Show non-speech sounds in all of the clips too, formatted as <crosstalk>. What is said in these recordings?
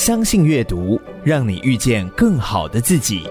相信阅读，让你遇见更好的自己。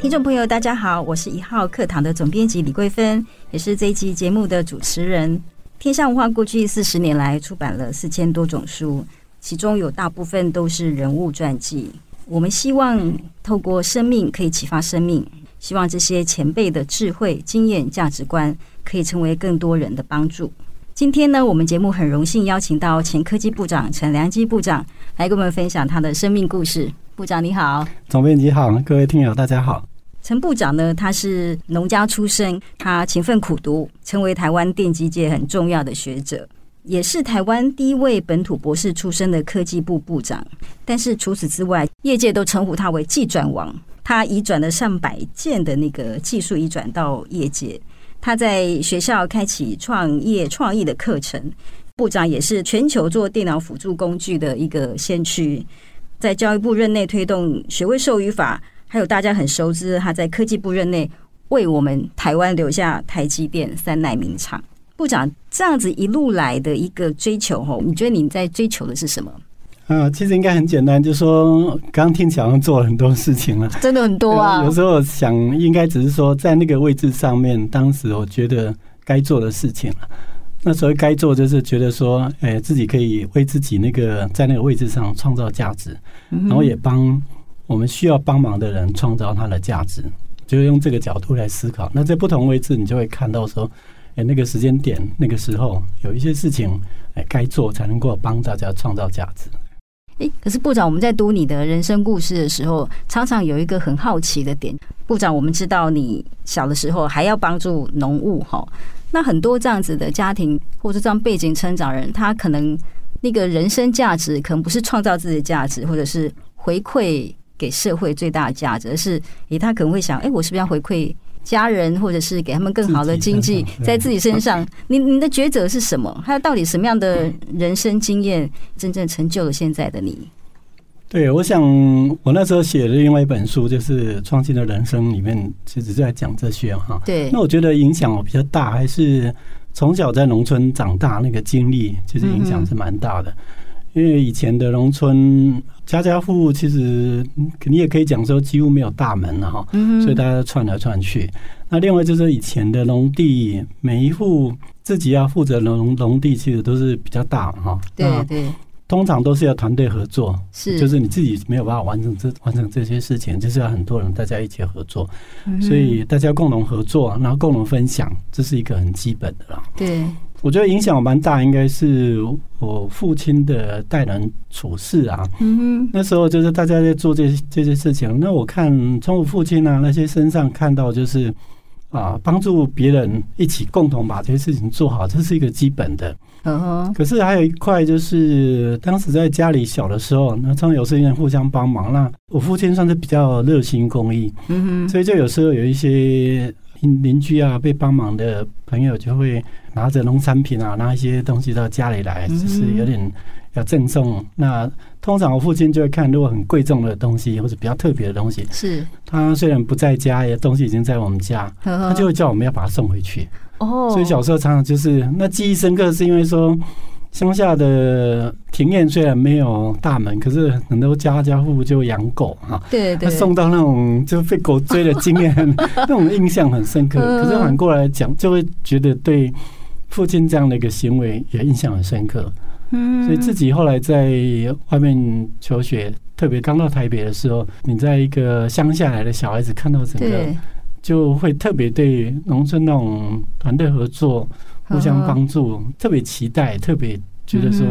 听众朋友，大家好，我是一号课堂的总编辑李桂芬，也是这一期节目的主持人。天下文化过去四十年来出版了四千多种书，其中有大部分都是人物传记。我们希望透过生命可以启发生命，希望这些前辈的智慧、经验、价值观可以成为更多人的帮助。今天呢，我们节目很荣幸邀请到前科技部长陈良基部长来跟我们分享他的生命故事。部长你好，总编辑好，各位听友大家好。陈部长呢，他是农家出身，他勤奋苦读，成为台湾电机界很重要的学者，也是台湾第一位本土博士出身的科技部部长。但是除此之外，业界都称呼他为技转王。他移转了上百件的那个技术移转到业界。他在学校开启创业创意的课程。部长也是全球做电脑辅助工具的一个先驱，在教育部任内推动学位授予法。还有大家很熟知，他在科技部任内为我们台湾留下台积电三奈名厂。部长这样子一路来的一个追求，吼，你觉得你在追求的是什么？啊，其实应该很简单，就是说刚刚听起来好像做了很多事情了，真的很多啊。有时候想，应该只是说在那个位置上面，当时我觉得该做的事情了。那所谓该做，就是觉得说，哎，自己可以为自己那个在那个位置上创造价值，然后也帮。我们需要帮忙的人创造他的价值，就是用这个角度来思考。那在不同位置，你就会看到说，哎，那个时间点，那个时候有一些事情，哎，该做才能够帮大家创造价值。哎，可是部长，我们在读你的人生故事的时候，常常有一个很好奇的点。部长，我们知道你小的时候还要帮助农务哈，那很多这样子的家庭或者这样背景成长人，他可能那个人生价值可能不是创造自己的价值，或者是回馈。给社会最大的价值而是，诶，他可能会想，哎，我是不是要回馈家人，或者是给他们更好的经济，在自己身上？你你的抉择是什么？还有到底什么样的人生经验真正成就了现在的你？对，我想我那时候写的另外一本书，就是《创新的人生》里面，其实就在讲这些哈。对，那我觉得影响我比较大，还是从小在农村长大那个经历，其实影响是蛮大的。因为以前的农村，家家户户其实你也可以讲说几乎没有大门了哈，所以大家串来串去。那另外就是以前的农地，每一户自己要负责农农地，其实都是比较大哈。对对，通常都是要团队合作，是就是你自己没有办法完成这完成这些事情，就是要很多人大家一起合作，所以大家共同合作，然后共同分享，这是一个很基本的了。对。我觉得影响我蛮大，应该是我父亲的待人处事啊。嗯哼，那时候就是大家在做这些这些事情，那我看从我父亲啊那些身上看到，就是啊帮助别人一起共同把这些事情做好，这是一个基本的。嗯哼。可是还有一块就是当时在家里小的时候，那常常有事情互相帮忙。那我父亲算是比较热心公益，嗯哼，所以就有时候有一些。邻居啊，被帮忙的朋友就会拿着农产品啊，拿一些东西到家里来，就是有点要赠送。那通常我父亲就会看，如果很贵重的东西或者比较特别的东西，是他虽然不在家，也东西已经在我们家，他就会叫我们要把它送回去。哦，所以小时候常常就是那记忆深刻，是因为说。乡下的庭院虽然没有大门，可是很多家家户户就养狗哈。对对。他送到那种就被狗追的经验，那种印象很深刻。可是反过来讲，就会觉得对父亲这样的一个行为也印象很深刻。嗯。所以自己后来在外面求学，特别刚到台北的时候，你在一个乡下来的小孩子看到整个，就会特别对农村那种团队合作。互相帮助，特别期待，特别觉得说，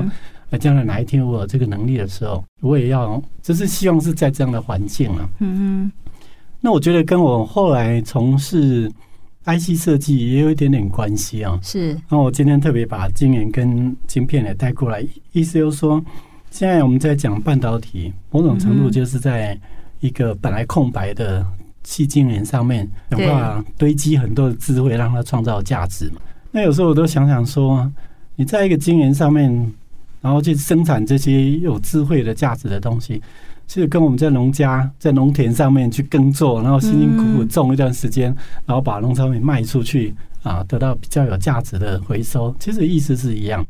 呃，将来哪一天我有这个能力的时候，我也要，就是希望是在这样的环境啊。嗯嗯。那我觉得跟我后来从事 IC 设计也有一点点关系啊。是。那我今天特别把晶圆跟晶片也带过来，意思就是说，现在我们在讲半导体，某种程度就是在一个本来空白的细晶圆上面，有办法堆积很多的智慧，让它创造价值嘛。那有时候我都想想说，你在一个晶圆上面，然后去生产这些有智慧的价值的东西，其实跟我们在农家在农田上面去耕作，然后辛辛苦苦种一段时间，然后把农产品卖出去啊，得到比较有价值的回收，其实意思是一样。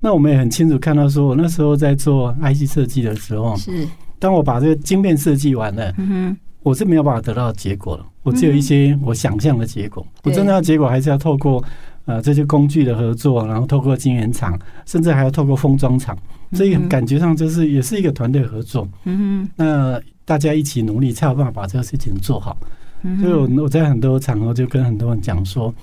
那我们也很清楚看到，说我那时候在做 IC 设计的时候，是。当我把这个晶片设计完了，嗯，我是没有办法得到结果了，我只有一些我想象的结果，我真正的结果还是要透过呃这些工具的合作，然后透过晶圆厂，甚至还要透过封装厂，所以感觉上就是也是一个团队合作，嗯哼，那大家一起努力才有办法把这个事情做好。所以我我在很多场合就跟很多人讲说，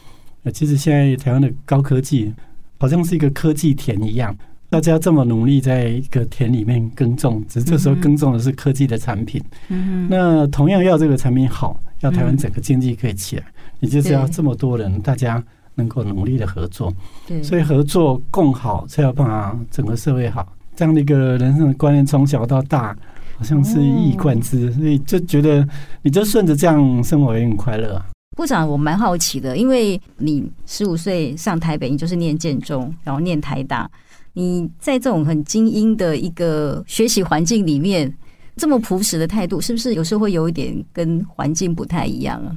呃，其实现在台湾的高科技好像是一个科技田一样，大家这么努力在一个田里面耕种，只是这时候耕种的是科技的产品。嗯，那同样要这个产品好，要台湾整个经济可以起来，也就是要这么多人，大家能够努力的合作。对，所以合作共好才有办法整个社会好。这样的一个人生的观念，从小到大。好像是一以贯之，所以就觉得你就顺着这样生活也很快乐啊。部长，我蛮好奇的，因为你十五岁上台北，你就是念建中，然后念台大，你在这种很精英的一个学习环境里面，这么朴实的态度，是不是有时候会有一点跟环境不太一样啊？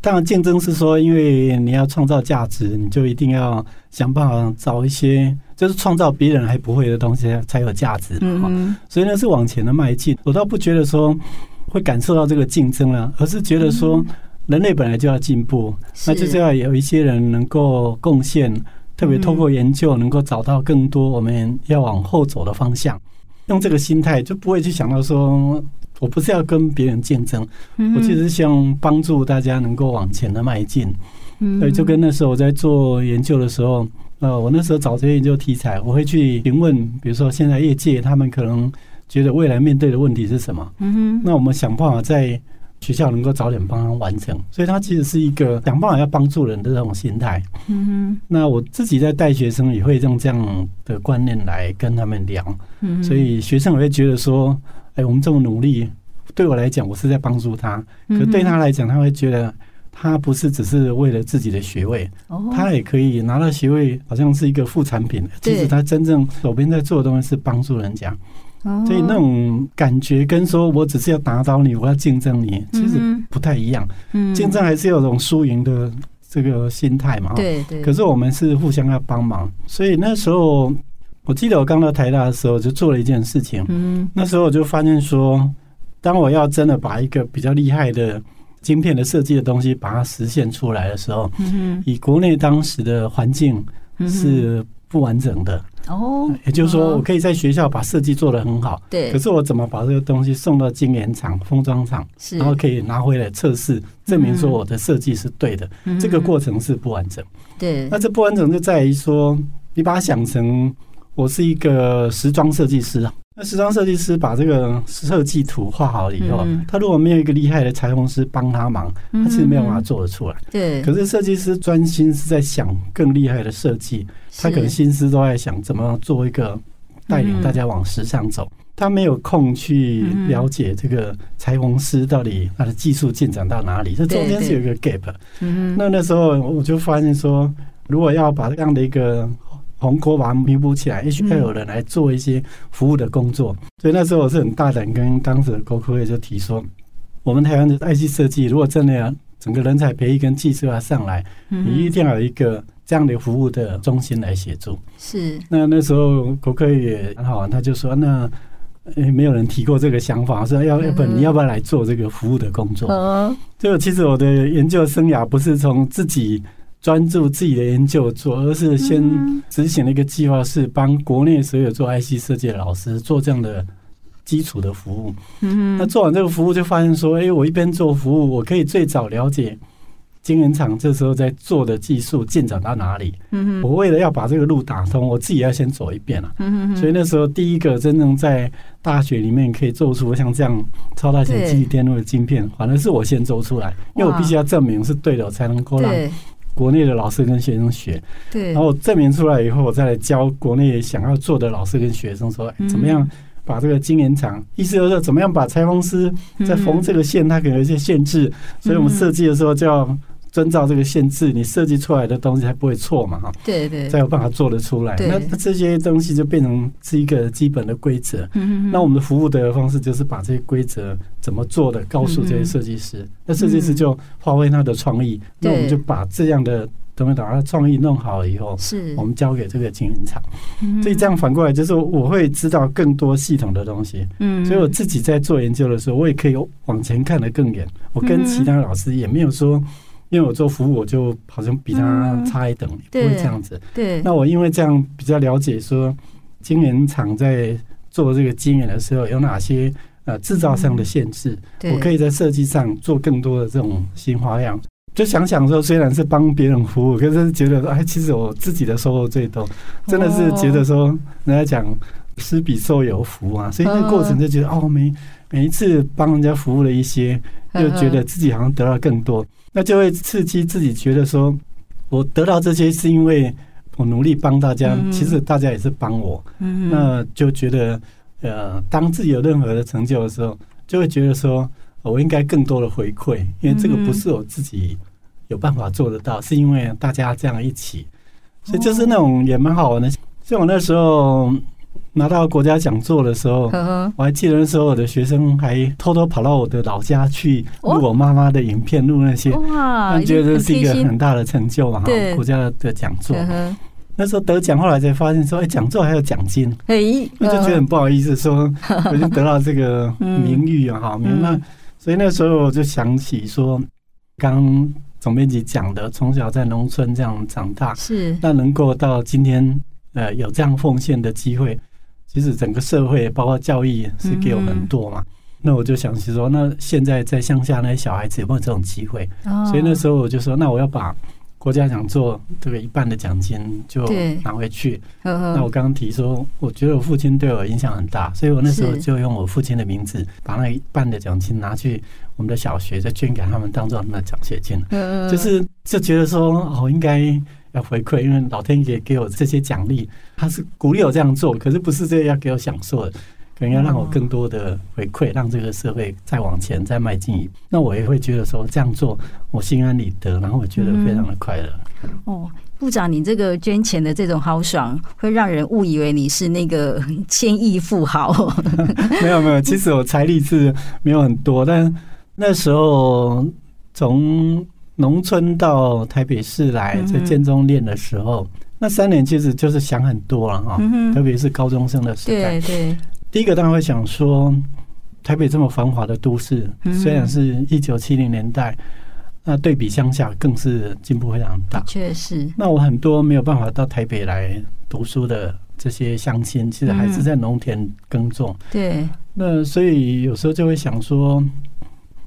当然，竞争是说，因为你要创造价值，你就一定要想办法找一些。就是创造别人还不会的东西才有价值嘛，所以呢是往前的迈进。我倒不觉得说会感受到这个竞争了，而是觉得说人类本来就要进步，那就是要有一些人能够贡献，特别透过研究能够找到更多我们要往后走的方向。用这个心态就不会去想到说我不是要跟别人竞争，我其实是希望帮助大家能够往前的迈进。所以就跟那时候我在做研究的时候。呃，我那时候找这些研究题材，我会去询问，比如说现在业界他们可能觉得未来面对的问题是什么？嗯哼。那我们想办法在学校能够早点帮他完成，所以他其实是一个想办法要帮助人的这种心态。嗯哼。那我自己在带学生也会用这样的观念来跟他们聊。嗯。所以学生也会觉得说，哎，我们这么努力，对我来讲，我是在帮助他。可对他来讲，他会觉得。他不是只是为了自己的学位，他也可以拿到学位，好像是一个副产品。其实他真正手边在做的东西是帮助人家，所以那种感觉跟说我只是要打倒你，我要竞争你，其实不太一样。竞争还是有种输赢的这个心态嘛。对对。可是我们是互相要帮忙，所以那时候我记得我刚到台大的时候就做了一件事情。嗯。那时候我就发现说，当我要真的把一个比较厉害的。晶片的设计的东西，把它实现出来的时候，以国内当时的环境是不完整的哦。也就是说，我可以在学校把设计做得很好，对。可是我怎么把这个东西送到晶圆厂、封装厂，然后可以拿回来测试，证明说我的设计是对的，这个过程是不完整。对。那这不完整就在于说，你把它想成我是一个时装设计师啊。那时装设计师把这个设计图画好了以后，他如果没有一个厉害的裁缝师帮他忙，他其实没有办法做得出来。对。可是设计师专心是在想更厉害的设计，他可能心思都在想怎么做一个带领大家往时尚走。他没有空去了解这个裁缝师到底他的技术进展到哪里，这中间是有一个 gap。那那时候我就发现说，如果要把这样的一个鸿沟把它弥补起来，也许要有人来做一些服务的工作。所以那时候我是很大胆，跟当时的国科会就提说，我们台湾的 IC 设计，如果真的要整个人才培育跟技术要上来，你一定要有一个这样的服务的中心来协助。是。那那时候国科会也很好玩，他就说，那没有人提过这个想法，说要要不你要不要来做这个服务的工作？嗯。就其实我的研究生涯不是从自己。专注自己的研究做，而是先执行了一个计划，是帮国内所有做 IC 设计的老师做这样的基础的服务。嗯，那做完这个服务，就发现说，哎，我一边做服务，我可以最早了解晶圆厂这时候在做的技术进展到哪里。嗯，我为了要把这个路打通，我自己要先走一遍了。嗯，所以那时候第一个真正在大学里面可以做出像这样超大型记忆电路的晶片，反而是我先做出来，因为我必须要证明是对的，我才能够让。国内的老师跟学生学，对，然后证明出来以后，我再来教国内想要做的老师跟学生说，怎么样把这个晶圆厂，意思就是说怎么样把裁缝师在缝这个线，它可能有一些限制，所以我们设计的时候就要。遵照这个限制，你设计出来的东西才不会错嘛？哈，对对，才有办法做得出来。那这些东西就变成是一个基本的规则。嗯，那我们的服务的方式就是把这些规则怎么做的告诉这些设计师，那设计师就发挥他的创意。那我们就把这样的等等，把创意弄好了以后，是我们交给这个经营厂。所以这样反过来就是我会知道更多系统的东西。嗯，所以我自己在做研究的时候，我也可以往前看得更远。我跟其他老师也没有说，因为我做服务，我就好像比他差一等，不会这样子。对，那我因为这样比较了解说，经营厂在做这个经营的时候有哪些呃制造上的限制，我可以在设计上做更多的这种新花样。就想想说，虽然是帮别人服务，可是觉得说，哎，其实我自己的收获最多，真的是觉得说，人家讲施比受有福啊，所以那个过程就觉得，哦，每每一次帮人家服务了一些，又觉得自己好像得到更多，那就会刺激自己觉得说，我得到这些是因为我努力帮大家，其实大家也是帮我，那就觉得，呃，当自己有任何的成就的时候，就会觉得说。我应该更多的回馈，因为这个不是我自己有办法做得到，是因为大家这样一起，所以就是那种也蛮好玩的。像我那时候拿到国家讲座的时候，我还记得那时候我的学生还偷偷跑到我的老家去录我妈妈的影片，录那些，哇，觉得这是一个很大的成就嘛，哈，国家的讲座。那时候得奖，后来才发现说，哎，讲座还有奖金，我就觉得很不好意思，说我已经得到这个名誉啊，哈，<laughs> 名那。所以那时候我就想起说，刚总编辑讲的，从小在农村这样长大，是。那能够到今天，呃，有这样奉献的机会，其实整个社会包括教育是给我很多嘛。那我就想起说，那现在在乡下那些小孩子有没有这种机会？所以那时候我就说，那我要把。国家讲座这个一半的奖金就拿回去。那我刚刚提说，我觉得我父亲对我影响很大，所以我那时候就用我父亲的名字，把那一半的奖金拿去我们的小学，再捐给他们，当做他们的奖学金。就是就觉得说，哦，应该要回馈，因为老天爷给我这些奖励，他是鼓励我这样做，可是不是这要给我享受的。可能要让我更多的回馈，让这个社会再往前再迈进一步。那我也会觉得说这样做，我心安理得，然后我觉得非常的快乐。哦，部长，你这个捐钱的这种豪爽，会让人误以为你是那个 <laughs> 千亿富豪。<laughs> 没有没有，其实我财力是没有很多，但那时候从农村到台北市来，在建中练的时候，那三年其实就是想很多了哈，特别是高中生的时代，对对。第一个当然会想说，台北这么繁华的都市，虽然是一九七零年代，那对比乡下更是进步非常大。确实，那我很多没有办法到台北来读书的这些乡亲，其实还是在农田耕种。对，那所以有时候就会想说，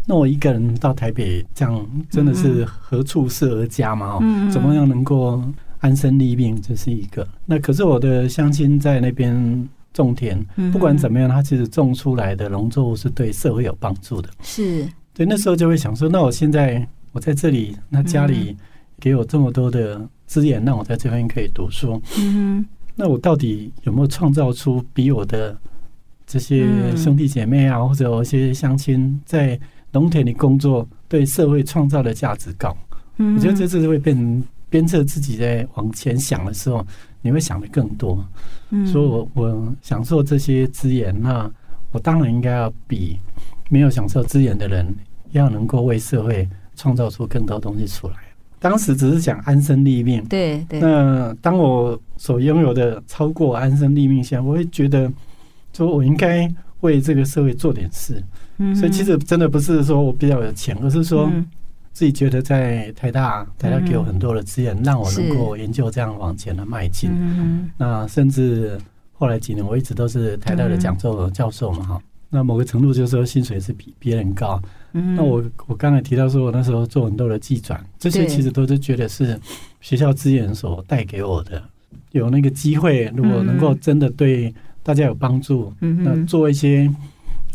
那我一个人到台北，这样真的是何处是而家嘛？哦，怎么样能够安身立命？这是一个。那可是我的乡亲在那边。种田，不管怎么样，他其实种出来的农作物是对社会有帮助的。是，对，那时候就会想说，那我现在我在这里，那家里给我这么多的资源，让我在这边可以读书。嗯，那我到底有没有创造出比我的这些兄弟姐妹啊，或者有一些乡亲在农田里工作，对社会创造的价值高？嗯，我觉得这次会变成鞭策自己在往前想的时候。你会想的更多，所以我我享受这些资源，那我当然应该要比没有享受资源的人要能够为社会创造出更多东西出来。当时只是想安身立命，对对。那当我所拥有的超过安身立命线，我会觉得说我应该为这个社会做点事。所以其实真的不是说我比较有钱，而是说。自己觉得在台大，台大给我很多的资源，让我能够研究这样往前的迈进。那甚至后来几年，我一直都是台大的讲座教授嘛，哈。那某个程度就是说，薪水是比别人高。那我我刚才提到说，我那时候做很多的技转，这些其实都是觉得是学校资源所带给我的。有那个机会，如果能够真的对大家有帮助，那做一些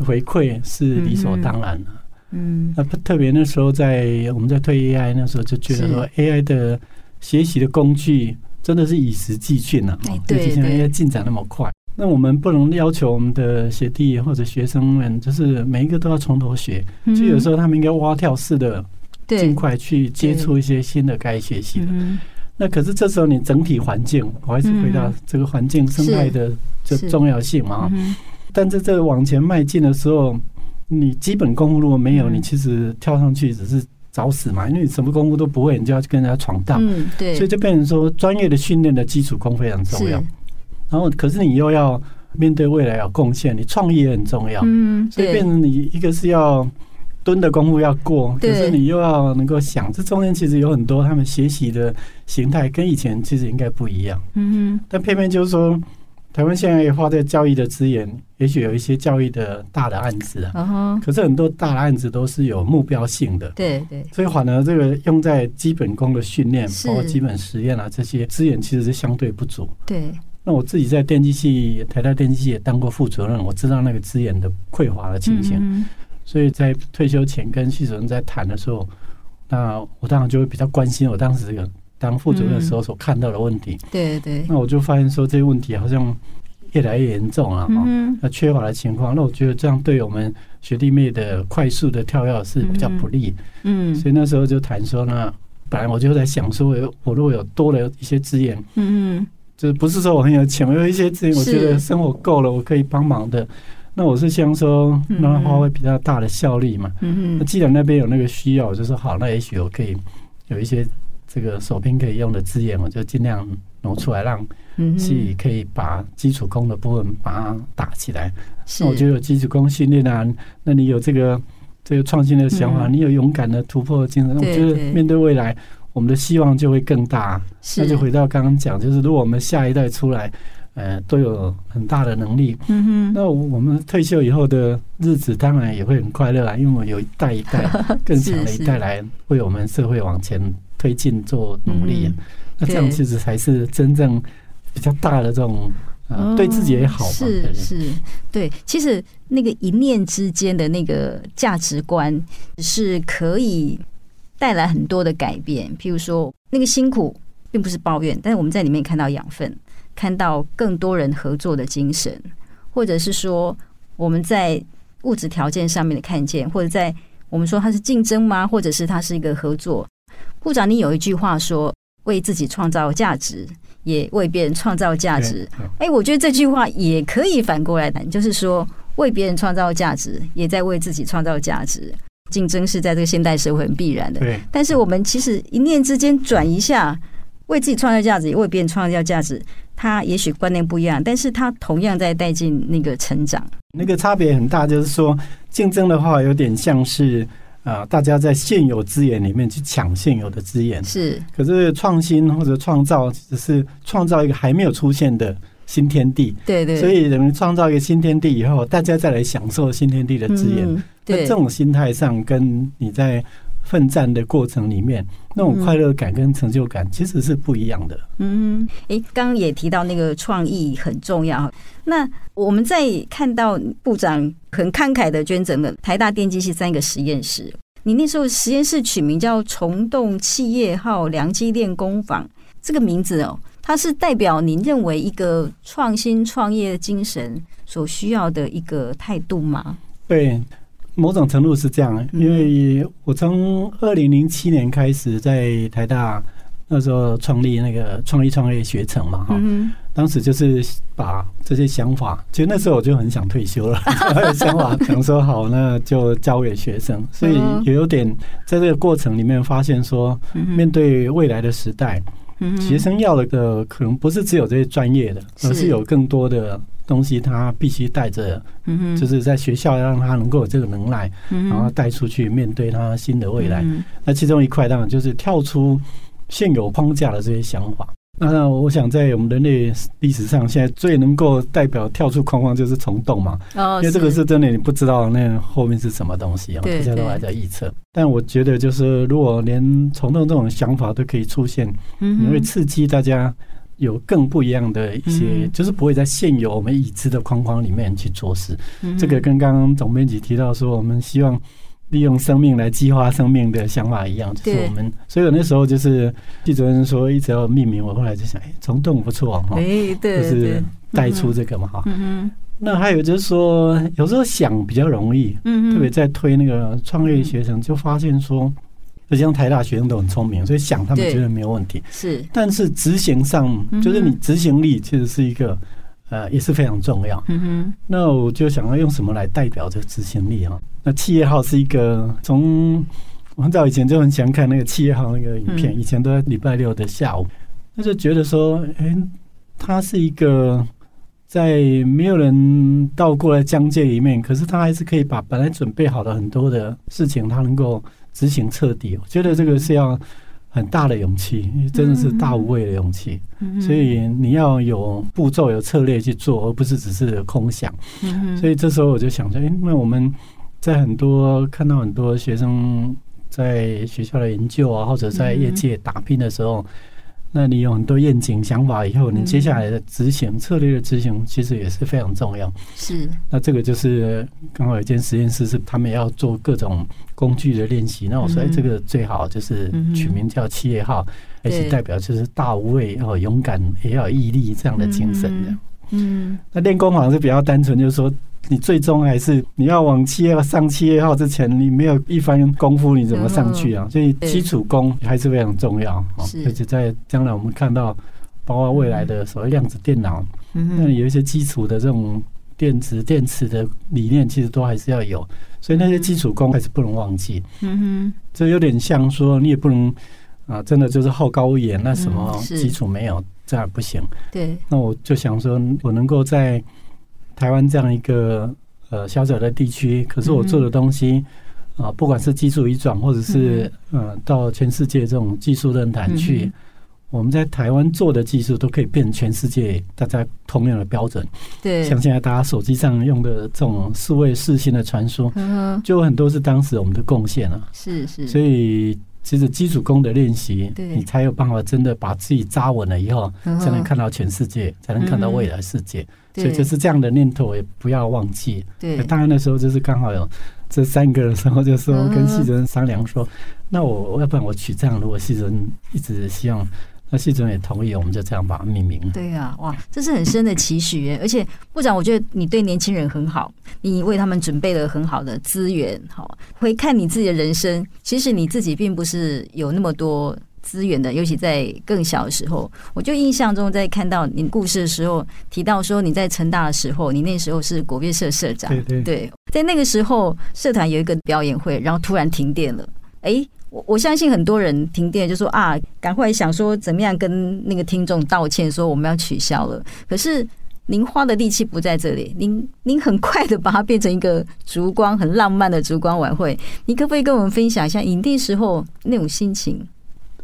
回馈是理所当然的。嗯，那特别那时候在我们在推 AI 那时候就觉得说 AI 的学习的工具真的是与时俱进了，对，现在 AI 进展那么快，那我们不能要求我们的学弟或者学生们，就是每一个都要从头学，所以有时候他们应该蛙跳式的尽快去接触一些新的该学习的。那可是这时候你整体环境，我还是回到这个环境生态的这重要性嘛。但在这往前迈进的时候。你基本功如果没有，你其实跳上去只是找死嘛，因为你什么功夫都不会，你就要去跟人家闯荡。嗯，对。所以就变成说，专业的训练的基础功非常重要。然后，可是你又要面对未来有贡献，你创意也很重要。嗯，所以变成你一个是要蹲的功夫要过，可是你又要能够想，这中间其实有很多他们学习的形态跟以前其实应该不一样。嗯，但偏偏就是说。台湾现在也花在教育的资源，也许有一些教育的大的案子啊，可是很多大的案子都是有目标性的，对对，所以反而这个用在基本功的训练，包括基本实验啊这些资源其实是相对不足。对，那我自己在电机系，台大电机系也当过副主任，我知道那个资源的匮乏的情形，所以在退休前跟系主任在谈的时候，那我当然就会比较关心我当时这个。当副主任的时候所看到的问题，对对，那我就发现说这些问题好像越来越严重了哈。那缺乏的情况，那我觉得这样对我们学弟妹的快速的跳跃是比较不利。嗯，所以那时候就谈说呢，本来我就在想说，我如果有多了一些资源，嗯嗯，就是不是说我很有钱，我有一些资源，我觉得生活够了，我可以帮忙的。那我是希望说让它发挥比较大的效力嘛。嗯嗯，那既然那边有那个需要，我就说好，那也许我可以有一些。这个手边可以用的资源，我就尽量挪出来，让戏可以把基础功的部分把它打起来。那我觉得有基础功训练啊，那你有这个这个创新的想法，你有勇敢的突破的精神，我觉得面对未来，我们的希望就会更大。那就回到刚刚讲，就是如果我们下一代出来，呃，都有很大的能力，嗯哼那我们退休以后的日子当然也会很快乐啊，因为我们有一代一代 <laughs> 更强的一代来为我们社会往前。推进做努力，那这样其实才是真正比较大的这种，呃，对自己也好嘛。是是，对，其实那个一念之间的那个价值观是可以带来很多的改变。譬如说，那个辛苦并不是抱怨，但是我们在里面看到养分，看到更多人合作的精神，或者是说我们在物质条件上面的看见，或者在我们说它是竞争吗？或者是它是一个合作？部长，你有一句话说：“为自己创造价值，也为别人创造价值。”哎，我觉得这句话也可以反过来谈，就是说，为别人创造价值，也在为自己创造价值。竞争是在这个现代社会很必然的，对。但是我们其实一念之间转一下，为自己创造价值，也为别人创造价值，他也许观念不一样，但是他同样在带进那个成长。那个差别很大，就是说，竞争的话有点像是。啊，大家在现有资源里面去抢现有的资源，是。可是创新或者创造，只是创造一个还没有出现的新天地。对对。所以人们创造一个新天地以后，大家再来享受新天地的资源。那。这种心态上，跟你在奋战的过程里面那种快乐感跟成就感，其实是不一样的。嗯，诶，刚刚也提到那个创意很重要。那我们在看到部长很慷慨的捐赠了台大电机系三个实验室，你那时候实验室取名叫“虫洞企业号良机练工坊”，这个名字哦，它是代表您认为一个创新创业精神所需要的一个态度吗？对，某种程度是这样，因为我从二零零七年开始在台大。那时候创立那个创意创业学程嘛，哈，当时就是把这些想法，其实那时候我就很想退休了，<laughs> 想法想说好，那就交给学生，所以也有点在这个过程里面发现说，面对未来的时代，学生要的可能不是只有这些专业的，而是有更多的东西，他必须带着，就是在学校让他能够有这个能耐，然后带出去面对他新的未来。那其中一块当然就是跳出。现有框架的这些想法，那我想在我们人类历史上，现在最能够代表跳出框框就是虫洞嘛。哦，因为这个是真的，你不知道那后面是什么东西啊，大家都还在预测。但我觉得，就是如果连虫洞这种想法都可以出现，你会刺激大家有更不一样的一些，就是不会在现有我们已知的框框里面去做事。这个跟刚刚总编辑提到说，我们希望。利用生命来激发生命的想法一样，就是我们，所以我那时候就是记者人说一直要命名，我后来就想，哎，虫洞不错哈，就是带出这个嘛哈。那还有就是说，有时候想比较容易，特别在推那个创业学生，就发现说，就像台大学生都很聪明，所以想他们觉得没有问题，是，但是执行上，就是你执行力其实是一个。呃，也是非常重要。嗯哼，那我就想要用什么来代表这个执行力哈？那企业号是一个从我很早以前就很喜欢看那个企业号那个影片，以前都在礼拜六的下午，那就觉得说，哎，他是一个在没有人到过的疆界里面，可是他还是可以把本来准备好的很多的事情，他能够执行彻底。我觉得这个是要很大的勇气，真的是大无畏的勇气。所以你要有步骤、有策略去做，而不是只是空想。所以这时候我就想说，哎，那我们在很多看到很多学生。在学校的研究啊，或者在业界打拼的时候，嗯、那你有很多愿景想法，以后你接下来的执行、嗯、策略的执行，其实也是非常重要。是，那这个就是刚好有一间实验室是他们要做各种工具的练习。那我说，哎，这个最好就是取名叫企业号，而且代表就是大无畏要，勇敢也要有毅力这样的精神的。嗯，那练功好像是比较单纯，就是说。你最终还是你要往七月上七月号之前，你没有一番功夫，你怎么上去啊？所以基础功还是非常重要。而且在将来我们看到，包括未来的所谓量子电脑，那有一些基础的这种电子电池的理念，其实都还是要有。所以那些基础功还是不能忘记。嗯哼，这有点像说，你也不能啊，真的就是好高骛远，那什么基础没有，这样不行。对，那我就想说，我能够在。台湾这样一个呃小小的地区，可是我做的东西啊，不管是技术移转，或者是呃到全世界这种技术论坛去，我们在台湾做的技术都可以变成全世界大家通用的标准。对，像现在大家手机上用的这种四位视讯的传输，就很多是当时我们的贡献啊。是是，所以。其实基础功的练习，你才有办法真的把自己扎稳了以后，才能看到全世界，才能看到未来世界。所以就是这样的念头也不要忘记。对，当然那时候就是刚好有这三个的时候，就说跟系主任商量说，那我要不然我取这样，如果系主任一直希望。那系主任也同意，我们就这样把它命名。对啊，哇，这是很深的期许耶！而且部长，我觉得你对年轻人很好，你为他们准备了很好的资源。好，回看你自己的人生，其实你自己并不是有那么多资源的，尤其在更小的时候。我就印象中，在看到你故事的时候，提到说你在成大的时候，你那时候是国乐社社长。对对对，在那个时候，社团有一个表演会，然后突然停电了。哎。我我相信很多人停电就说啊，赶快想说怎么样跟那个听众道歉，说我们要取消了。可是您花的力气不在这里，您您很快的把它变成一个烛光很浪漫的烛光晚会。你可不可以跟我们分享一下影帝时候那种心情？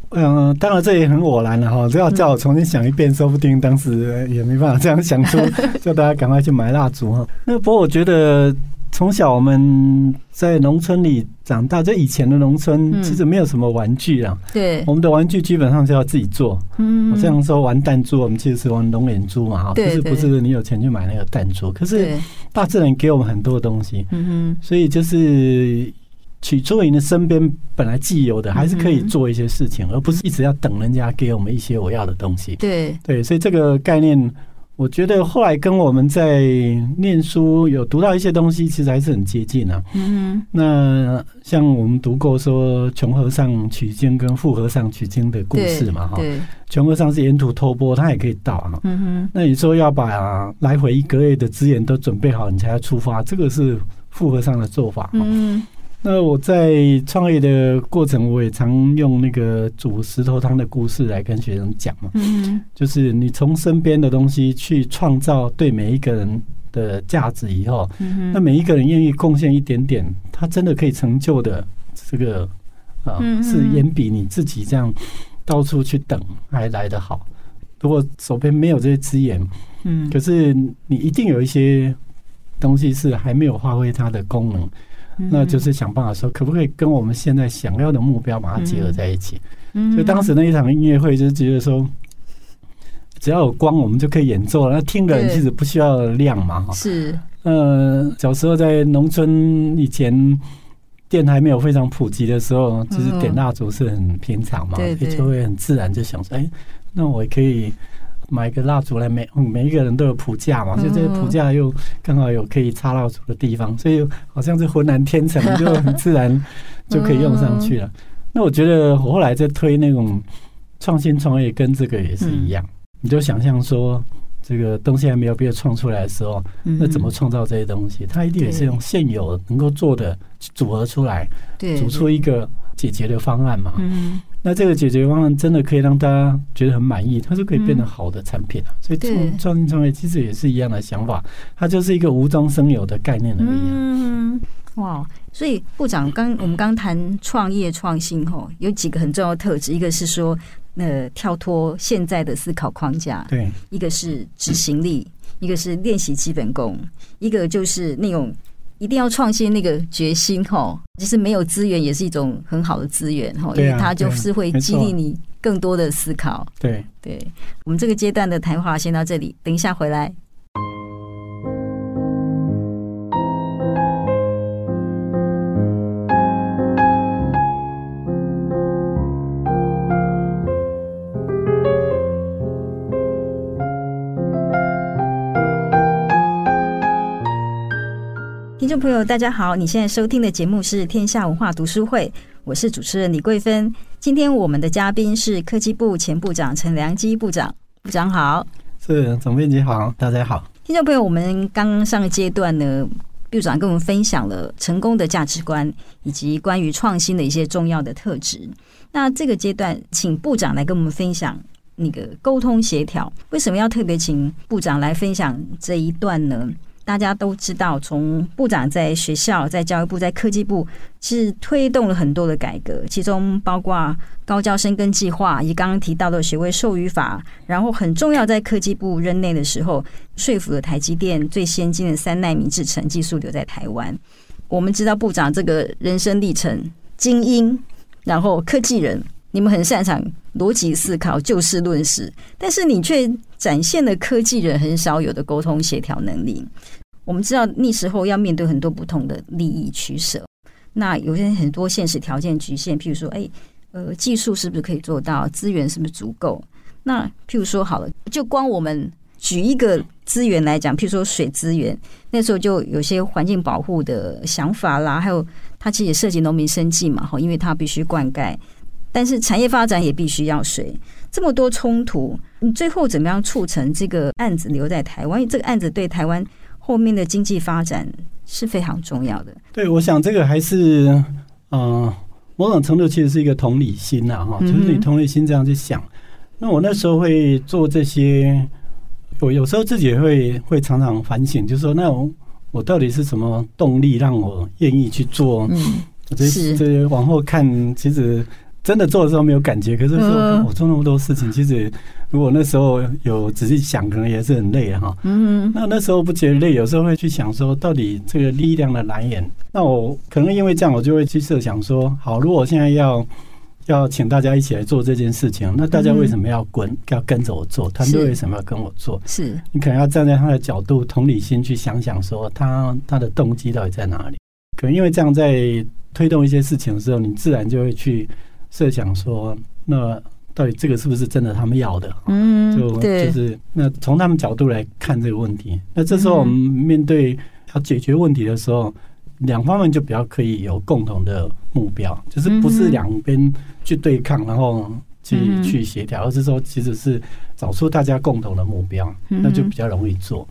嗯，当然这也很偶然了哈，只要叫我重新想一遍，说不定当时也没办法这样想出，<laughs> 叫大家赶快去买蜡烛哈。那不过我觉得。从小我们在农村里长大，在以前的农村其实没有什么玩具啊。对，我们的玩具基本上是要自己做。嗯，我这样说玩弹珠，我们其实是玩龙眼珠嘛，哈，不是不是你有钱去买那个弹珠。可是大自然给我们很多东西，嗯哼，所以就是取出你的身边本来既有的，还是可以做一些事情，而不是一直要等人家给我们一些我要的东西。对对，所以这个概念。我觉得后来跟我们在念书有读到一些东西，其实还是很接近啊。嗯，那像我们读过说穷和尚取经跟富和尚取经的故事嘛，哈。对。穷和尚是沿途托钵，他也可以到啊。嗯哼。那你说要把来回一个月的资源都准备好，你才要出发，这个是富和尚的做法。嗯。那我在创业的过程，我也常用那个煮石头汤的故事来跟学生讲嘛。嗯，就是你从身边的东西去创造对每一个人的价值以后，那每一个人愿意贡献一点点，他真的可以成就的这个啊，是远比你自己这样到处去等还来得好。如果手边没有这些资源，嗯，可是你一定有一些东西是还没有发挥它的功能。那就是想办法说，可不可以跟我们现在想要的目标把它结合在一起？所以当时那一场音乐会就是觉得说，只要有光，我们就可以演奏了。那听的人其实不需要亮嘛，哈。是。呃，小时候在农村以前，电台没有非常普及的时候，就是点蜡烛是很平常嘛，也就会很自然就想说，哎，那我可以。买一个蜡烛来，每每一个人都有谱架嘛，就这个谱架又刚好有可以插蜡烛的地方，所以好像是浑然天成，就很自然就可以用上去了。那我觉得我后来在推那种创新创业，跟这个也是一样。你就想象说，这个东西还没有被创出来的时候，那怎么创造这些东西？它一定也是用现有能够做的组合出来，组出一个。解决的方案嘛。嗯，那这个解决方案真的可以让大家觉得很满意，它就可以变成好的产品啊。所以创创新创业其实也是一样的想法，它就是一个无中生有的概念而已。嗯，哇，所以部长刚我们刚谈创业创新吼，有几个很重要的特质，一个是说呃跳脱现在的思考框架，对，一个是执行力，一个是练习基本功，一个就是那种。一定要创新那个决心哈，其实没有资源也是一种很好的资源哈，因为它就是会激励你更多的思考。对对，我们这个阶段的谈话先到这里，等一下回来。众朋友，大家好！你现在收听的节目是天下文化读书会，我是主持人李桂芬。今天我们的嘉宾是科技部前部长陈良基部长，部长好，是总编辑好，大家好。听众朋友，我们刚上个阶段呢，部长跟我们分享了成功的价值观以及关于创新的一些重要的特质。那这个阶段，请部长来跟我们分享那个沟通协调。为什么要特别请部长来分享这一段呢？大家都知道，从部长在学校、在教育部、在科技部，是推动了很多的改革，其中包括高教深耕计划，以及刚刚提到的学位授予法。然后很重要，在科技部任内的时候，说服了台积电最先进的三纳米制程技术留在台湾。我们知道部长这个人生历程，精英，然后科技人，你们很擅长逻辑思考、就事论事，但是你却展现了科技人很少有的沟通协调能力。我们知道那时候要面对很多不同的利益取舍，那有些很多现实条件局限，譬如说，哎，呃，技术是不是可以做到？资源是不是足够？那譬如说好了，就光我们举一个资源来讲，譬如说水资源，那时候就有些环境保护的想法啦，还有它其实也涉及农民生计嘛，哈，因为它必须灌溉，但是产业发展也必须要水，这么多冲突，你最后怎么样促成这个案子留在台湾？因为这个案子对台湾。后面的经济发展是非常重要的。对，我想这个还是，嗯、呃，某种程度其实是一个同理心呐，哈，就是你同理心这样去想。那我那时候会做这些，我有时候自己也会会常常反省，就是说，那我我到底是什么动力让我愿意去做？嗯，这这往后看，其实。真的做的时候没有感觉，可是说我做那么多事情，其实如果那时候有仔细想，可能也是很累哈。嗯，那那时候不觉得累，有时候会去想说，到底这个力量的来源。那我可能因为这样，我就会去设想说，好，如果我现在要要请大家一起来做这件事情，那大家为什么要跟要跟着我做？团队为什么要跟我做？是你可能要站在他的角度，同理心去想想，说他他的动机到底在哪里？可能因为这样，在推动一些事情的时候，你自然就会去。设想说，那到底这个是不是真的他们要的？嗯，就就是那从他们角度来看这个问题。那这时候我们面对要解决问题的时候，两方面就比较可以有共同的目标，就是不是两边去对抗，然后去去协调，而是说其实是找出大家共同的目标，那就比较容易做。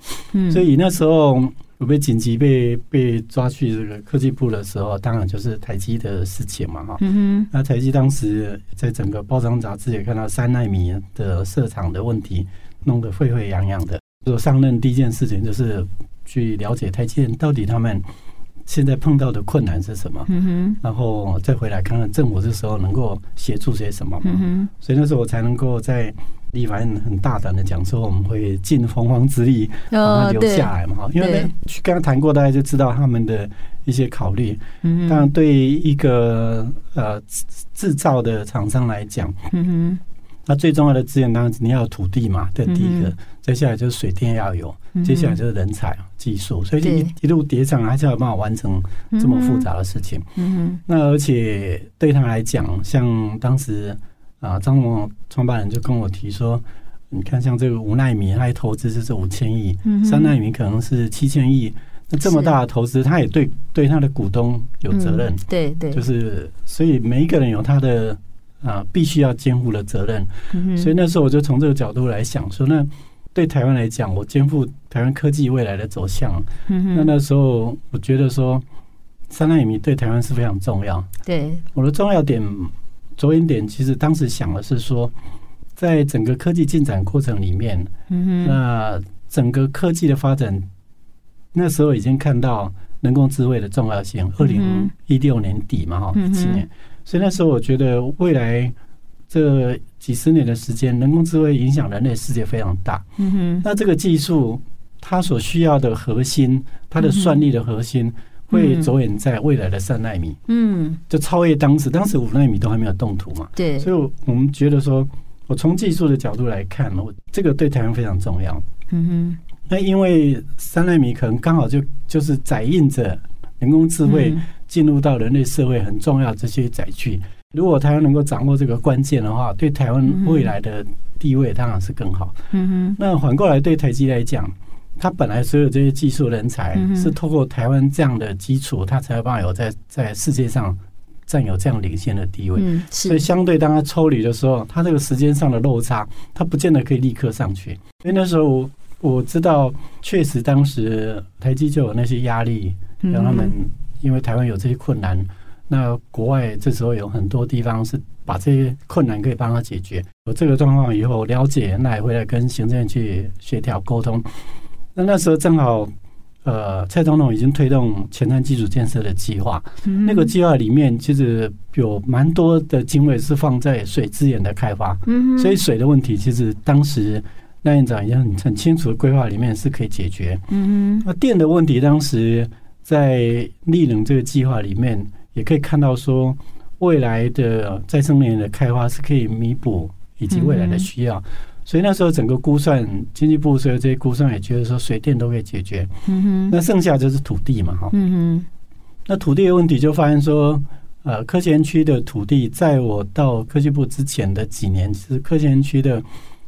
所以那时候。我被紧急被被抓去这个科技部的时候，当然就是台积的事情嘛，哈。嗯哼。那台积当时在整个包装杂志也看到三纳米的设厂的问题，弄得沸沸扬扬的。就上任第一件事情就是去了解台积电到底他们现在碰到的困难是什么，嗯哼。然后再回来看看政府这时候能够协助些什么，嗯哼。所以那时候我才能够在。立法院很大胆的讲说，我们会尽洪荒之力把它留下来嘛？哈，因为刚刚谈过，大家就知道他们的一些考虑。嗯，当然对一个呃制造的厂商来讲，嗯哼，那最重要的资源当然你要有土地嘛，这第一个。接下来就是水电要有，接下来就是人才、技术，所以一一路叠上，还是要有办法完成这么复杂的事情。嗯哼，那而且对他来讲，像当时。啊，张某创办人就跟我提说，你看像这个五奈米，他一投资就是五千亿，三奈米可能是七千亿，那这么大的投资，他也对对他的股东有责任，对对，就是所以每一个人有他的啊必须要肩负的责任，所以那时候我就从这个角度来想说，那对台湾来讲，我肩负台湾科技未来的走向，那那时候我觉得说。三奈米对台湾是非常重要。对，我的重要点着眼点，其实当时想的是说，在整个科技进展过程里面，嗯哼，那整个科技的发展，那时候已经看到人工智慧的重要性。二零一六年底嘛，哈，一七年，所以那时候我觉得未来这几十年的时间，人工智慧影响人类世界非常大。嗯哼，那这个技术它所需要的核心，它的算力的核心。会着眼在未来的三纳米，嗯，就超越当时，当时五纳米都还没有动土嘛，对，所以我们觉得说，我从技术的角度来看，我这个对台湾非常重要，嗯哼。那因为三纳米可能刚好就就是载印着人工智慧进入到人类社会很重要这些载具，如果台湾能够掌握这个关键的话，对台湾未来的地位当然是更好，嗯哼。那反过来对台积来讲。他本来所有这些技术人才是透过台湾这样的基础，他才有办法有在在世界上占有这样领先的地位。所以相对当他抽离的时候，他这个时间上的落差，他不见得可以立刻上去。因为那时候我知道，确实当时台积就有那些压力，让他们因为台湾有这些困难，那国外这时候有很多地方是把这些困难可以帮他解决。有这个状况以后了解，那也会来跟行政院去协调沟通。那那时候正好，呃，蔡总统已经推动前瞻基础建设的计划。那个计划里面其实有蛮多的经费是放在水资源的开发。所以水的问题其实当时赖院长已经很很清楚的规划里面是可以解决。那电的问题当时在利能这个计划里面也可以看到说，未来的再生能源的开发是可以弥补以及未来的需要。所以那时候整个估算，经济部所有这些估算也觉得说水电都可以解决。嗯哼。那剩下就是土地嘛，哈。嗯哼。那土地的问题就发现说，呃，科学园区的土地，在我到科技部之前的几年，其实科学园区的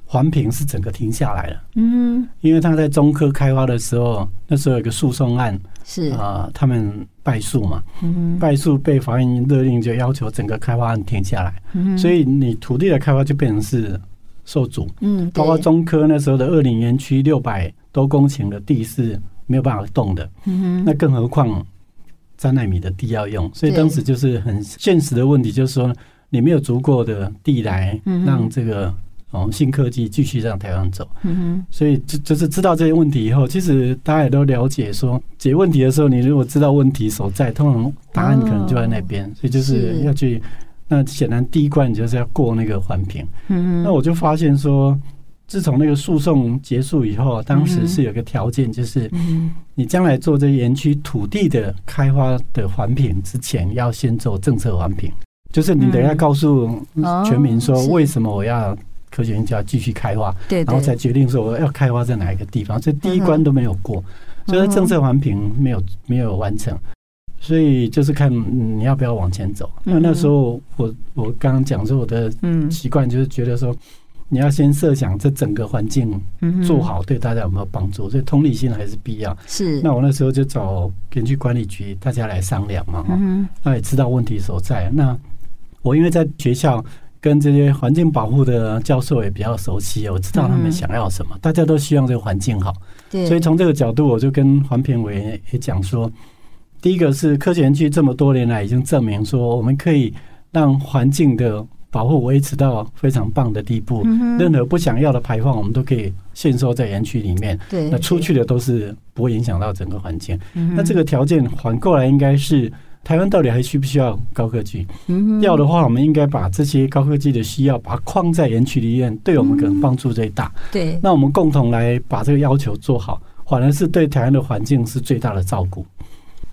环评是整个停下来了。嗯。因为他在中科开发的时候，那时候有一个诉讼案，是啊，他们败诉嘛。嗯哼。败诉被法院勒令，就要求整个开发案停下来。嗯。所以你土地的开发就变成是。受阻，嗯，包括中科那时候的二林园区六百多公顷的地是没有办法动的，嗯哼，那更何况三纳米的地要用，所以当时就是很现实的问题，就是说你没有足够的地来让这个哦新科技继续让台湾走，嗯哼，所以就就是知道这些问题以后，其实大家也都了解说解问题的时候，你如果知道问题所在，通常答案可能就在那边，所以就是。要去。那显然第一关就是要过那个环评。嗯，那我就发现说，自从那个诉讼结束以后，当时是有个条件，就是你将来做这园区土地的开发的环评之前，要先做政策环评，就是你等下告诉全民说，为什么我要科学园区要继续开发，对，然后才决定说我要开发在哪一个地方。这第一关都没有过，所以政策环评没有没有完成。所以就是看你要不要往前走。那那时候我我刚刚讲说我的习惯就是觉得说，你要先设想这整个环境做好对大家有没有帮助，所以同理心还是必要。是。那我那时候就找园区管理局大家来商量嘛，哈。那也知道问题所在。那我因为在学校跟这些环境保护的教授也比较熟悉，我知道他们想要什么，大家都希望这个环境好。对。所以从这个角度，我就跟环评委员也讲说。第一个是科学园区这么多年来已经证明说，我们可以让环境的保护维持到非常棒的地步。任何不想要的排放，我们都可以限收在园区里面。对，那出去的都是不会影响到整个环境。那这个条件反过来应该是，台湾到底还需不需要高科技？要的话，我们应该把这些高科技的需要，把它框在园区里面，对我们可能帮助最大。对，那我们共同来把这个要求做好，反而是对台湾的环境是最大的照顾。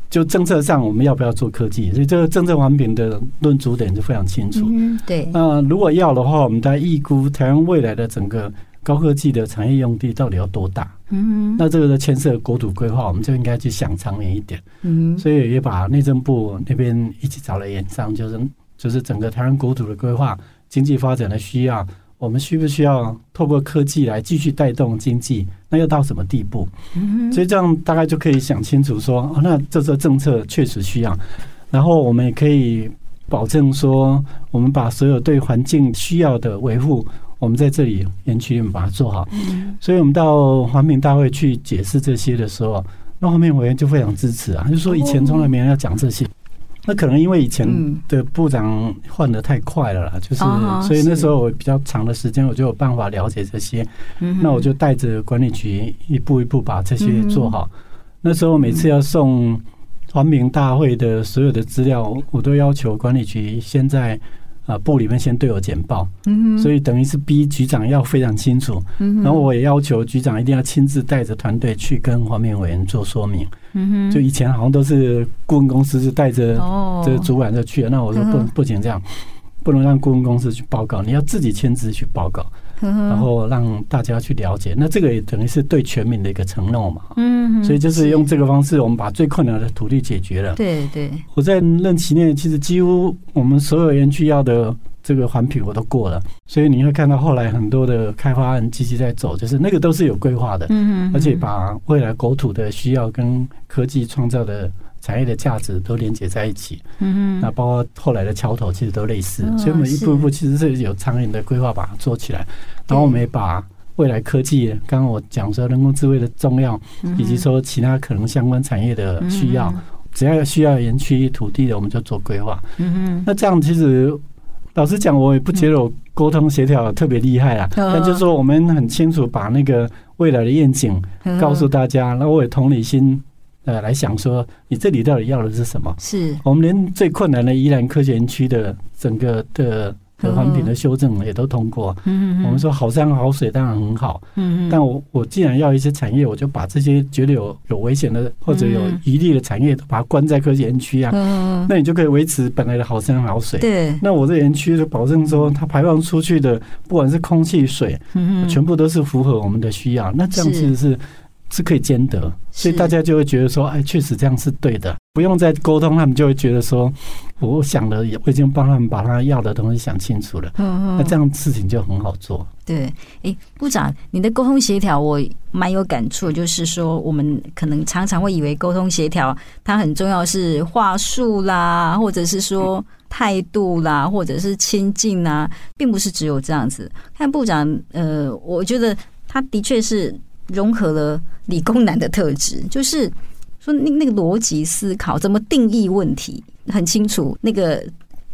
就政策上，我们要不要做科技？所以这个政策环评的论主点就非常清楚。嗯，对。那如果要的话，我们再预估台湾未来的整个高科技的产业用地到底要多大？嗯，那这个的牵涉国土规划，我们就应该去想长远一点。嗯，所以也把内政部那边一起找了研商，就是就是整个台湾国土的规划、经济发展的需要。我们需不需要透过科技来继续带动经济？那要到什么地步？所以这样大概就可以想清楚说，哦，那这个政策确实需要。然后我们也可以保证说，我们把所有对环境需要的维护，我们在这里园区里面把它做好。所以我们到环评大会去解释这些的时候，那环评委员就非常支持啊，就说以前从来没人要讲这些。那可能因为以前的部长换的太快了啦，就是所以那时候我比较长的时间，我就有办法了解这些。那我就带着管理局一步一步把这些做好。那时候每次要送环评大会的所有的资料，我都要求管理局先在。啊，部里面先对我简报，嗯，所以等于是逼局长要非常清楚，嗯，然后我也要求局长一定要亲自带着团队去跟环评委员做说明，嗯，就以前好像都是顾问公司是带着这个主管就去，那我说不不仅这样，不能让顾问公司去报告，你要自己亲自去报告。然后让大家去了解，那这个也等于是对全民的一个承诺嘛。嗯，所以就是用这个方式，我们把最困难的土地解决了。对对。我在任期内，其实几乎我们所有园区要的这个环评我都过了，所以你会看到后来很多的开发案积极在走，就是那个都是有规划的。嗯，而且把未来国土的需要跟科技创造的。产业的价值都连接在一起，嗯，那包括后来的桥头其实都类似，所以我们一步一步其实是有长远的规划把它做起来，然后我们也把未来科技，刚刚我讲说人工智慧的重要，以及说其他可能相关产业的需要，只要需要园区土地的，我们就做规划，嗯，那这样其实老实讲，我也不觉得我沟通协调特别厉害啊，但就是说我们很清楚把那个未来的愿景告诉大家，那我也同理心。呃，来想说，你这里到底要的是什么？是我们连最困难的宜兰科学园区的整个的的环评的修正也都通过。嗯嗯。我们说好山好水当然很好。嗯嗯。但我我既然要一些产业，我就把这些觉得有有危险的或者有疑虑的产业，都把它关在科学园区啊。嗯。那你就可以维持本来的好山好水。对。那我这园区就保证说，它排放出去的不管是空气、水，嗯全部都是符合我们的需要。那这样其实是。是可以兼得，所以大家就会觉得说，哎，确实这样是对的，不用再沟通，他们就会觉得说，我想了我已经帮他们把他要的东西想清楚了，嗯那这样事情就很好做。对，哎，部长，你的沟通协调我蛮有感触，就是说，我们可能常常会以为沟通协调它很重要是话术啦，或者是说态度啦，或者是亲近啊，并不是只有这样子。看部长，呃，我觉得他的确是。融合了理工男的特质，就是说那那个逻辑思考，怎么定义问题很清楚，那个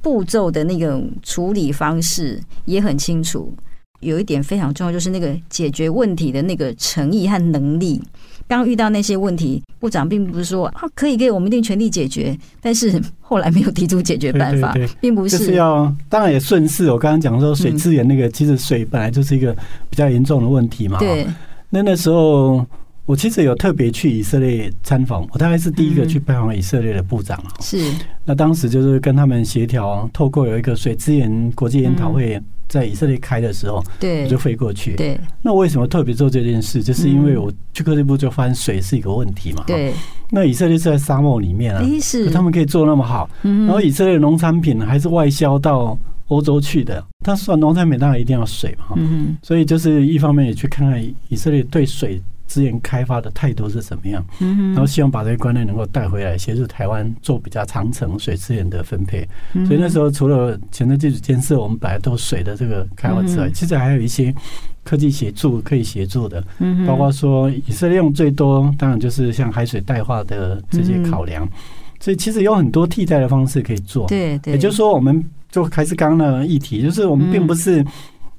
步骤的那种处理方式也很清楚。有一点非常重要，就是那个解决问题的那个诚意和能力。刚遇到那些问题，部长并不是说啊可以给我们一定全力解决，但是后来没有提出解决办法，并不是。就是要当然也顺势。我刚刚讲说水资源那个，其实水本来就是一个比较严重的问题嘛。对。那那时候，我其实有特别去以色列参访，我大概是第一个去拜访以色列的部长。是，那当时就是跟他们协调，透过有一个水资源国际研讨会在以色列开的时候，对，我就飞过去。对，那为什么特别做这件事？就是因为我去科技部就发现水是一个问题嘛。对，那以色列是在沙漠里面啊，是他们可以做那么好，然后以色列农产品还是外销到。欧洲去的，他说农产品当然一定要水嘛，嗯，所以就是一方面也去看看以色列对水资源开发的态度是怎么样，嗯，然后希望把这些观念能够带回来，协助台湾做比较长程水资源的分配。所以那时候除了前瞻基础建设，我们本来都水的这个开发之外，其实还有一些科技协助可以协助的，嗯，包括说以色列用最多，当然就是像海水淡化的这些考量，所以其实有很多替代的方式可以做，对对，也就是说我们。就还是刚刚的议题，就是我们并不是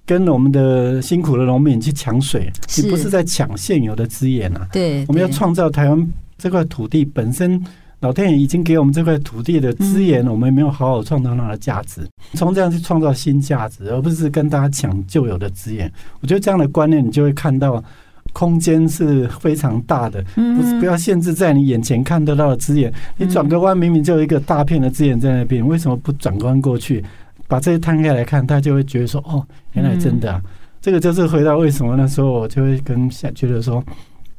跟我们的辛苦的农民去抢水，你不是在抢现有的资源啊。对，我们要创造台湾这块土地本身，老天爷已经给我们这块土地的资源，我们没有好好创造它的价值，从这样去创造新价值，而不是跟大家抢旧有的资源。我觉得这样的观念，你就会看到。空间是非常大的，不是不要限制在你眼前看得到的资源。你转个弯，明明就有一个大片的资源在那边，为什么不转个弯过去，把这些摊开来看，他就会觉得说：“哦，原来真的啊。”这个就是回到为什么那时候我就会跟想觉得说，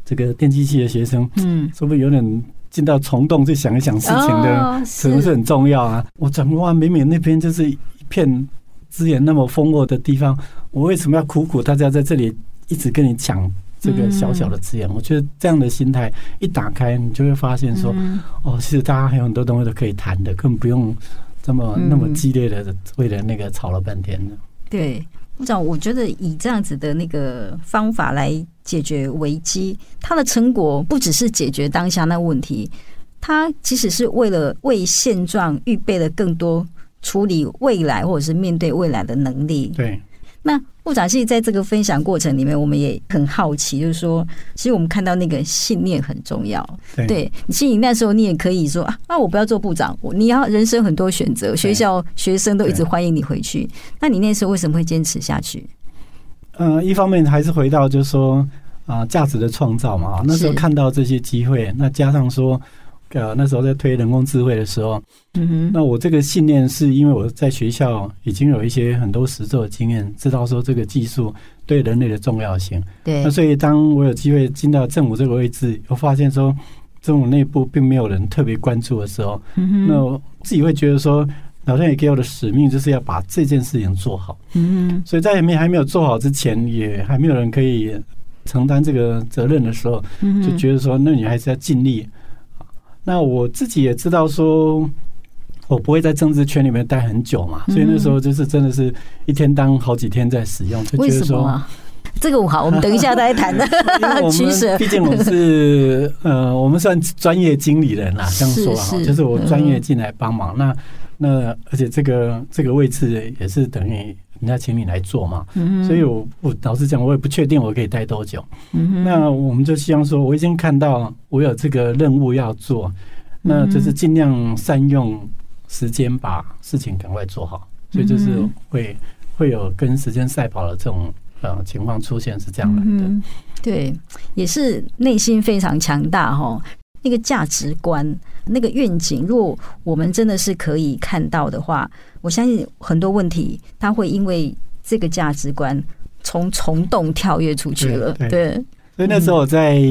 这个电机系的学生，嗯，说不定有点进到虫洞去想一想事情的，是不是很重要啊？我转个弯，明明那边就是一片资源那么丰沃的地方，我为什么要苦苦大家在这里一直跟你抢？这个小小的资源，我觉得这样的心态一打开，你就会发现说，哦，其实大家还有很多东西都可以谈的，根本不用这么那么激烈的为了那个吵了半天的。对，部长，我觉得以这样子的那个方法来解决危机，它的成果不只是解决当下那问题，它其实是为了为现状预备了更多处理未来或者是面对未来的能力。对。那部长，其实在这个分享过程里面，我们也很好奇，就是说，其实我们看到那个信念很重要。对，其实你那时候你也可以说啊，那我不要做部长，你要人生很多选择，学校学生都一直欢迎你回去。那你那时候为什么会坚持下去？呃，一方面还是回到就是说啊，价值的创造嘛。那时候看到这些机会，那加上说。呃，那时候在推人工智慧的时候，嗯哼，那我这个信念是因为我在学校已经有一些很多实作的经验，知道说这个技术对人类的重要性。对，那所以当我有机会进到政府这个位置，我发现说政府内部并没有人特别关注的时候，嗯哼，那我自己会觉得说，老天爷给我的使命就是要把这件事情做好。嗯哼，所以在还没还没有做好之前，也还没有人可以承担这个责任的时候，就觉得说，那你还是要尽力。那我自己也知道，说我不会在政治圈里面待很久嘛，所以那时候就是真的是一天当好几天在使用，就觉得说这个好，我们等一下再谈 <laughs> 的 <laughs> 取舍。毕竟我们是呃，我们算专业经理人啦，这样说哈，就是我专业进来帮忙。那那而且这个这个位置也是等于。人家请你来做嘛，所以我我老实讲，我也不确定我可以待多久。那我们就希望说，我已经看到我有这个任务要做，那就是尽量善用时间，把事情赶快做好。所以就是会会有跟时间赛跑的这种呃情况出现，是这样来的。对，也是内心非常强大哈。那个价值观，那个愿景，如果我们真的是可以看到的话，我相信很多问题，它会因为这个价值观从虫洞跳跃出去了。对，对，所以那时候我在，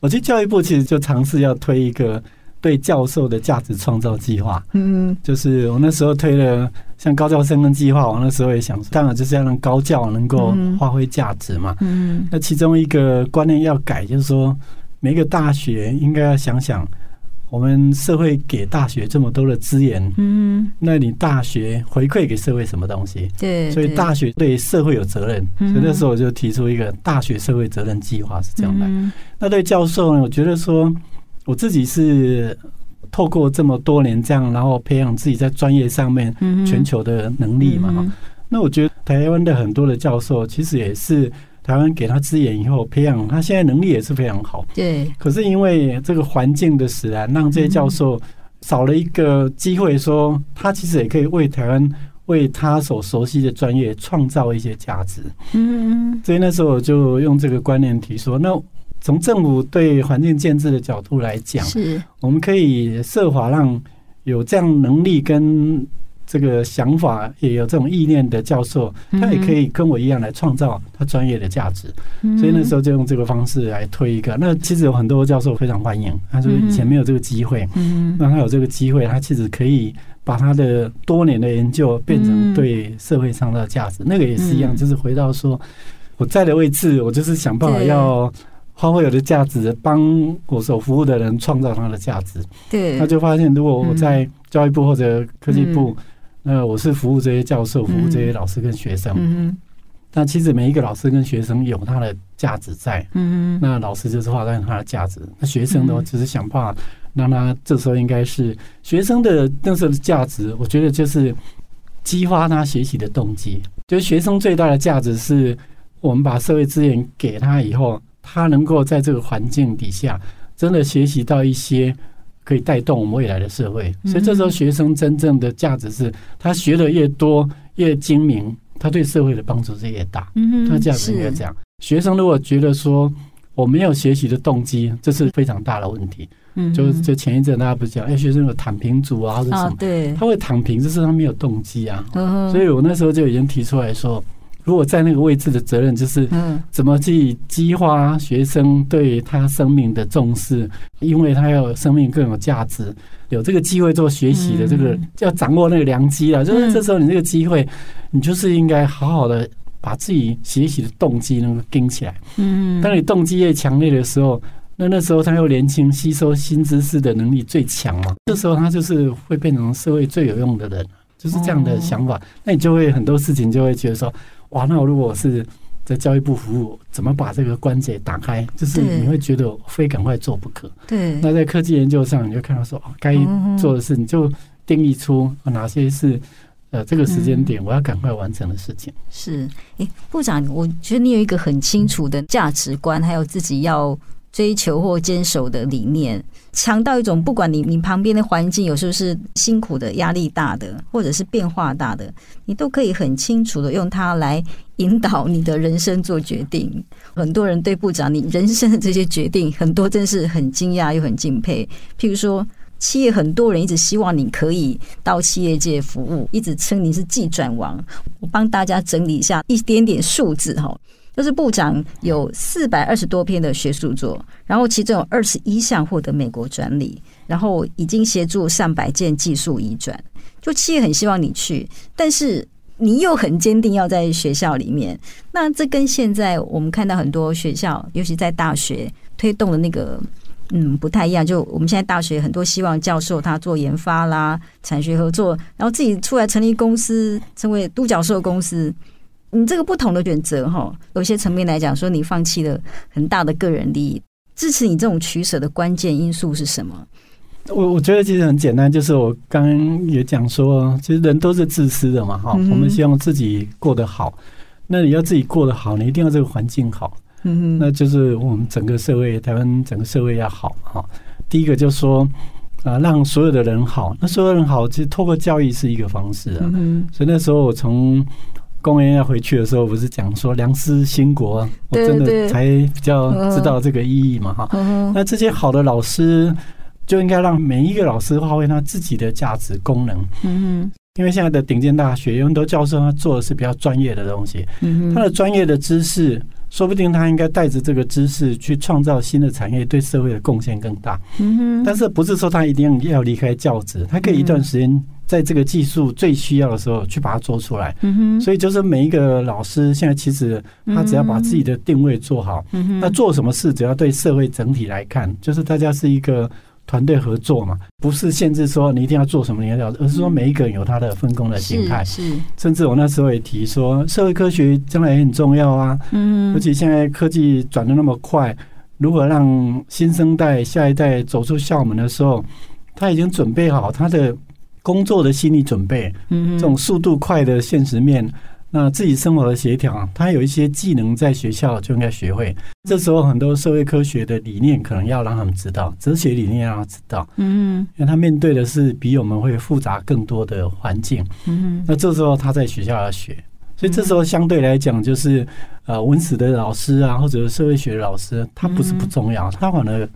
我去教育部，其实就尝试要推一个对教授的价值创造计划。嗯，就是我那时候推了像高教深耕计划，我那时候也想，当然就是要让高教能够发挥价值嘛。嗯，那其中一个观念要改，就是说。每个大学应该要想想，我们社会给大学这么多的资源，嗯，那你大学回馈给社会什么东西？对，所以大学对社会有责任。所以那时候我就提出一个大学社会责任计划，是这样的。那对教授呢，我觉得说，我自己是透过这么多年这样，然后培养自己在专业上面全球的能力嘛。那我觉得台湾的很多的教授其实也是。台湾给他资源以后，培养他现在能力也是非常好。对。可是因为这个环境的使然，让这些教授少了一个机会，说他其实也可以为台湾、为他所熟悉的专业创造一些价值。嗯。所以那时候我就用这个观念提说，那从政府对环境建制的角度来讲，是我们可以设法让有这样能力跟。这个想法也有这种意念的教授，他也可以跟我一样来创造他专业的价值。所以那时候就用这个方式来推一个。那其实有很多教授非常欢迎，他说以前没有这个机会，让他有这个机会，他其实可以把他的多年的研究变成对社会上的价值。那个也是一样，就是回到说我在的位置，我就是想办法要发挥我的价值，帮我所服务的人创造他的价值。对，他就发现如果我在教育部或者科技部。那我是服务这些教授，服务这些老师跟学生。嗯，那其实每一个老师跟学生有他的价值在。嗯，那老师就是发挥他的价值，那学生的话只是想办法让他这时候应该是学生的那时候的价值。我觉得就是激发他学习的动机。就是学生最大的价值是我们把社会资源给他以后，他能够在这个环境底下真的学习到一些。可以带动我们未来的社会，所以这时候学生真正的价值是他学的越多越精明，他对社会的帮助是越大。嗯，他价值应该这样。学生如果觉得说我没有学习的动机，这是非常大的问题。嗯，就就前一阵大家不是讲，哎，学生有躺平族啊，或者什么？对，他会躺平，就是他没有动机啊。所以我那时候就已经提出来说。如果在那个位置的责任就是，怎么去激发学生对他生命的重视，因为他要生命更有价值，有这个机会做学习的这个，要掌握那个良机了。就是这时候你这个机会，你就是应该好好的把自己学习的动机能够盯起来。嗯，当你动机越强烈的时候，那那时候他又年轻，吸收新知识的能力最强嘛。这时候他就是会变成社会最有用的人，就是这样的想法。那你就会很多事情就会觉得说。哇，那我如果是在教育部服务，怎么把这个关节打开？就是你会觉得非赶快做不可。对。那在科技研究上，你就看到说，该做的事，你就定义出哪些是。呃，这个时间点我要赶快完成的事情。嗯、是，哎，部长，我觉得你有一个很清楚的价值观，还有自己要追求或坚守的理念，强到一种，不管你你旁边的环境有时候是辛苦的、压力大的，或者是变化大的，你都可以很清楚的用它来引导你的人生做决定。很多人对部长你人生的这些决定，很多真是很惊讶又很敬佩。譬如说。企业很多人一直希望你可以到企业界服务，一直称你是技转王。我帮大家整理一下一点点数字哈，就是部长有四百二十多篇的学术作，然后其中有二十一项获得美国专利，然后已经协助上百件技术移转。就企业很希望你去，但是你又很坚定要在学校里面。那这跟现在我们看到很多学校，尤其在大学推动的那个。嗯，不太一样。就我们现在大学很多希望教授他做研发啦、产学合作，然后自己出来成立公司，成为独角兽公司。你这个不同的选择哈，有些层面来讲，说你放弃了很大的个人利益，支持你这种取舍的关键因素是什么？我我觉得其实很简单，就是我刚刚也讲说，其实人都是自私的嘛，哈，我们希望自己过得好。那你要自己过得好，你一定要这个环境好。嗯，那就是我们整个社会，台湾整个社会要好哈。第一个就是说，啊，让所有的人好。那所有人好，其实透过教育是一个方式啊。嗯所以那时候我从公园要回去的时候，不是讲说良师兴国，我真的才比较知道这个意义嘛哈。那这些好的老师，就应该让每一个老师发挥他自己的价值功能。嗯，因为现在的顶尖大学有很多教授，他做的是比较专业的东西。嗯，他的专业的知识。说不定他应该带着这个知识去创造新的产业，对社会的贡献更大。嗯哼。但是不是说他一定要离开教职？他可以一段时间在这个技术最需要的时候去把它做出来。嗯哼。所以就是每一个老师现在其实他只要把自己的定位做好，那做什么事只要对社会整体来看，就是大家是一个。团队合作嘛，不是限制说你一定要做什么，你要，而是说每一个人有他的分工的形态。是，甚至我那时候也提说，社会科学将来也很重要啊。嗯，尤其现在科技转的那么快，如何让新生代、下一代走出校门的时候，他已经准备好他的工作的心理准备。嗯，这种速度快的现实面。那自己生活的协调，他有一些技能在学校就应该学会。这时候很多社会科学的理念可能要让他们知道，哲学理念要让他知道。嗯，因为他面对的是比我们会复杂更多的环境。嗯，那这时候他在学校要学，所以这时候相对来讲，就是呃文史的老师啊，或者社会学的老师，他不是不重要，他反而有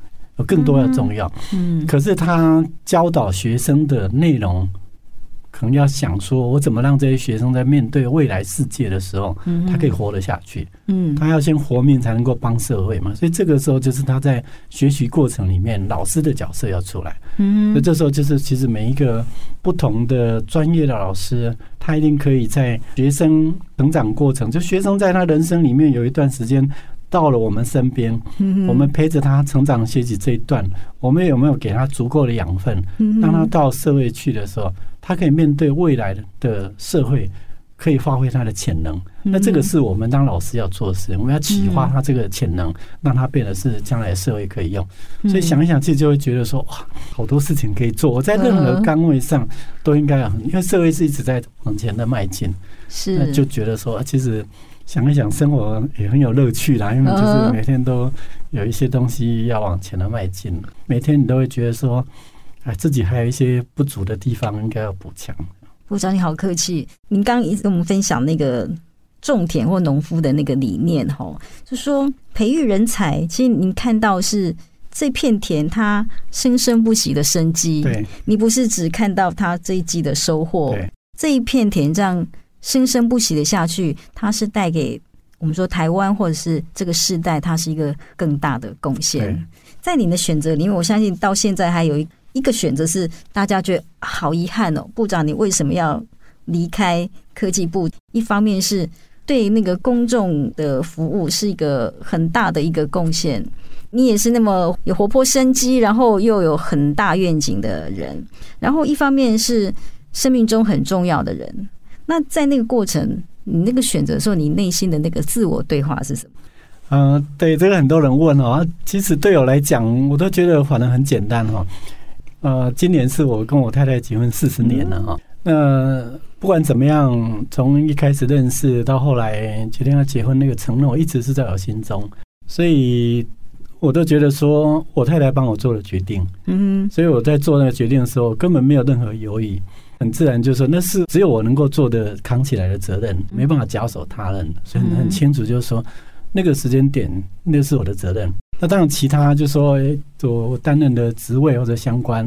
更多要重要。嗯，可是他教导学生的内容。可能要想说，我怎么让这些学生在面对未来世界的时候，他可以活得下去。嗯，他要先活命，才能够帮社会嘛。所以这个时候就是他在学习过程里面，老师的角色要出来。嗯，所以这时候就是其实每一个不同的专业的老师，他一定可以在学生成长过程，就学生在他人生里面有一段时间到了我们身边，我们陪着他成长学习这一段，我们有没有给他足够的养分，让他到社会去的时候。他可以面对未来的社会，可以发挥他的潜能。那这个是我们当老师要做的事，我们要启发他这个潜能，让他变得是将来社会可以用。所以想一想，自己就会觉得说，哇，好多事情可以做。我在任何岗位上都应该，因为社会是一直在往前的迈进，是那就觉得说，其实想一想，生活也很有乐趣啦。因为就是每天都有一些东西要往前的迈进，每天你都会觉得说。哎，自己还有一些不足的地方，应该要补强。部长，你好客气。您刚刚一直跟我们分享那个种田或农夫的那个理念，哈，就说培育人才，其实您看到是这片田它生生不息的生机。对，你不是只看到它这一季的收获。这一片田这样生生不息的下去，它是带给我们说台湾或者是这个世代，它是一个更大的贡献。在你的选择里面，我相信到现在还有一。一个选择是大家觉得好遗憾哦，部长，你为什么要离开科技部？一方面是对那个公众的服务是一个很大的一个贡献，你也是那么有活泼生机，然后又有很大愿景的人。然后一方面是生命中很重要的人。那在那个过程，你那个选择的时候，你内心的那个自我对话是什么？嗯、呃，对，这个很多人问哦。其实对我来讲，我都觉得反正很简单哈。呃，今年是我跟我太太结婚四十年了哈。那、呃、不管怎么样，从一开始认识到后来决定要结婚，那个承诺一直是在我心中，所以我都觉得说我太太帮我做了决定。嗯，所以我在做那个决定的时候，根本没有任何犹豫，很自然就说那是只有我能够做的扛起来的责任，没办法假手他人，所以很清楚就是说。那个时间点，那是我的责任。那当然，其他就是说，我担任的职位或者相关。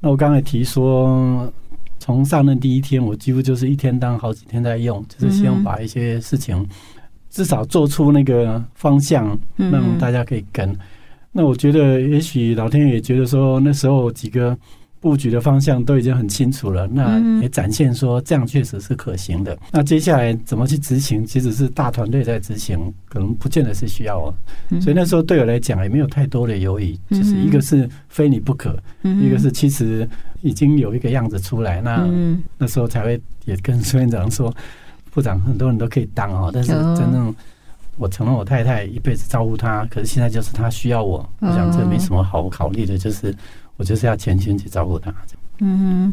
那我刚才提说，从上任第一天，我几乎就是一天当好几天在用，就是希望把一些事情至少做出那个方向，让大家可以跟。那我觉得，也许老天爷也觉得说，那时候几个。布局的方向都已经很清楚了，那也展现说这样确实是可行的。那接下来怎么去执行，其实是大团队在执行，可能不见得是需要我。所以那时候对我来讲也没有太多的犹豫，就是一个是非你不可，一个是其实已经有一个样子出来。那那时候才会也跟孙院长说，部长很多人都可以当哦，但是真正我承诺我太太一辈子照顾她，可是现在就是她需要我，我想这没什么好考虑的，就是。我就是要全心去照顾他。嗯，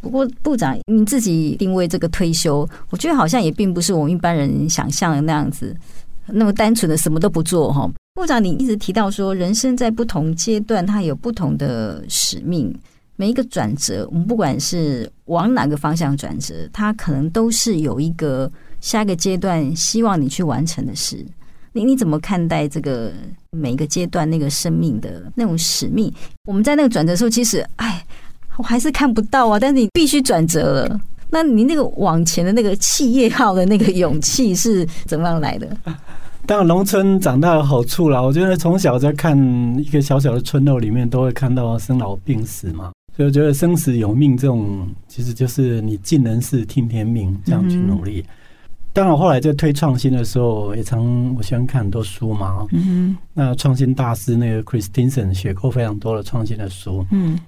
不过部长，你自己定位这个退休，我觉得好像也并不是我们一般人想象的那样子，那么单纯的什么都不做哈。部长，你一直提到说，人生在不同阶段，它有不同的使命，每一个转折，我们不管是往哪个方向转折，它可能都是有一个下一个阶段希望你去完成的事。你你怎么看待这个每一个阶段那个生命的那种使命？我们在那个转折的时候，其实哎，我还是看不到啊。但是你必须转折了，那你那个往前的那个企业号的那个勇气是怎么样来的？<laughs> 当然，农村长大的好处啦。我觉得从小在看一个小小的村落里面，都会看到生老病死嘛。所以我觉得生死有命这种，其实就是你尽人事听天命，这样去努力。嗯当然，后来在推创新的时候，也常我喜欢看很多书嘛。嗯哼。那创新大师那个 Christensen 写过非常多的创新的书。嗯。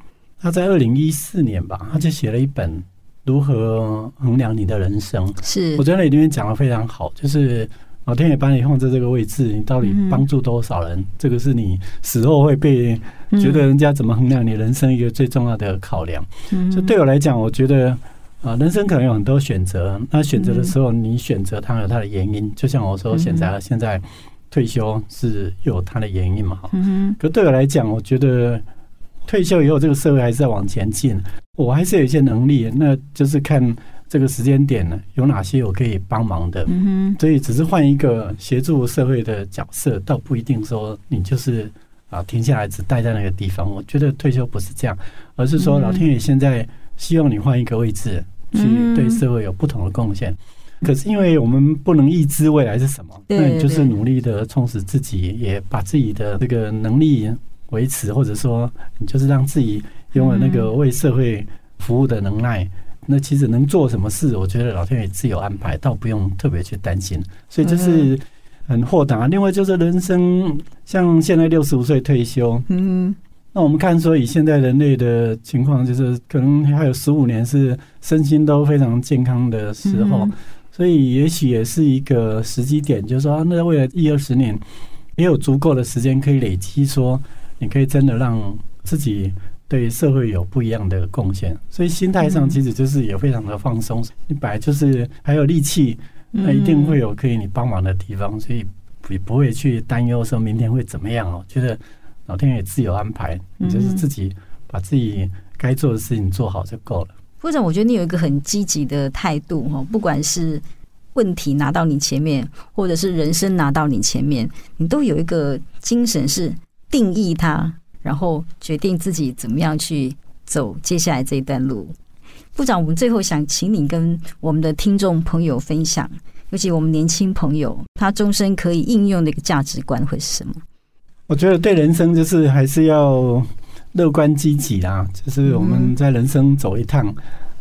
他在二零一四年吧，他就写了一本《如何衡量你的人生》。是。我觉得那里面讲的非常好，就是老天爷把你放在这个位置，你到底帮助多少人？这个是你死后会被觉得人家怎么衡量你人生一个最重要的考量。嗯。就对我来讲，我觉得。啊，人生可能有很多选择。那选择的时候，你选择它有它的原因。就像我说，选择现在退休是有它的原因嘛？哈。可对我来讲，我觉得退休以后，这个社会还是在往前进。我还是有一些能力，那就是看这个时间点呢，有哪些我可以帮忙的。嗯所以只是换一个协助社会的角色，倒不一定说你就是啊停下来只待在那个地方。我觉得退休不是这样，而是说老天爷现在希望你换一个位置。去对社会有不同的贡献，可是因为我们不能预知未来是什么，那你就是努力的充实自己，也把自己的这个能力维持，或者说你就是让自己拥有那个为社会服务的能耐。那其实能做什么事，我觉得老天爷自有安排，倒不用特别去担心。所以就是很豁达。另外就是人生，像现在六十五岁退休，嗯。那我们看说，以现在人类的情况，就是可能还有十五年是身心都非常健康的时候，所以也许也是一个时机点，就是说，那未来一二十年也有足够的时间可以累积，说你可以真的让自己对社会有不一样的贡献。所以心态上其实就是也非常的放松，你本来就是还有力气，那一定会有可以你帮忙的地方，所以也不会去担忧说明天会怎么样哦，觉得。老天爷自有安排，你就是自己把自己该做的事情做好就够了。部长，我觉得你有一个很积极的态度哈，不管是问题拿到你前面，或者是人生拿到你前面，你都有一个精神是定义它，然后决定自己怎么样去走接下来这一段路。部长，我们最后想请你跟我们的听众朋友分享，尤其我们年轻朋友，他终身可以应用的一个价值观会是什么？我觉得对人生就是还是要乐观积极啦。就是我们在人生走一趟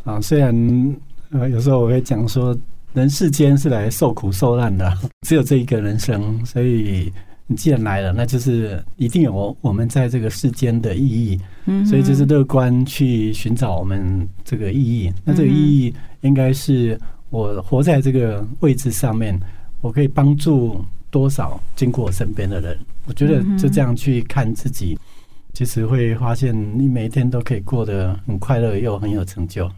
啊，虽然呃有时候我会讲说，人世间是来受苦受难的，<laughs> 只有这一个人生，所以你既然来了，那就是一定有我们在这个世间的意义。嗯所以就是乐观去寻找我们这个意义。那这个意义应该是我活在这个位置上面，我可以帮助多少经过我身边的人？我觉得就这样去看自己，其实会发现你每一天都可以过得很快乐，又很有成就。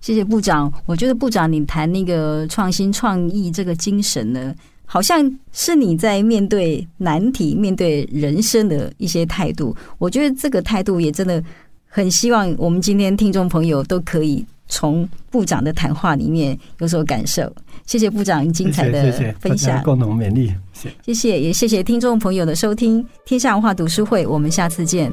谢谢部长。我觉得部长你谈那个创新创意这个精神呢，好像是你在面对难题、面对人生的一些态度。我觉得这个态度也真的很希望我们今天听众朋友都可以从部长的谈话里面有所感受。谢谢部长精彩的分享。共同勉励谢谢也谢谢听众朋友的收听天下文化读书会我们下次见。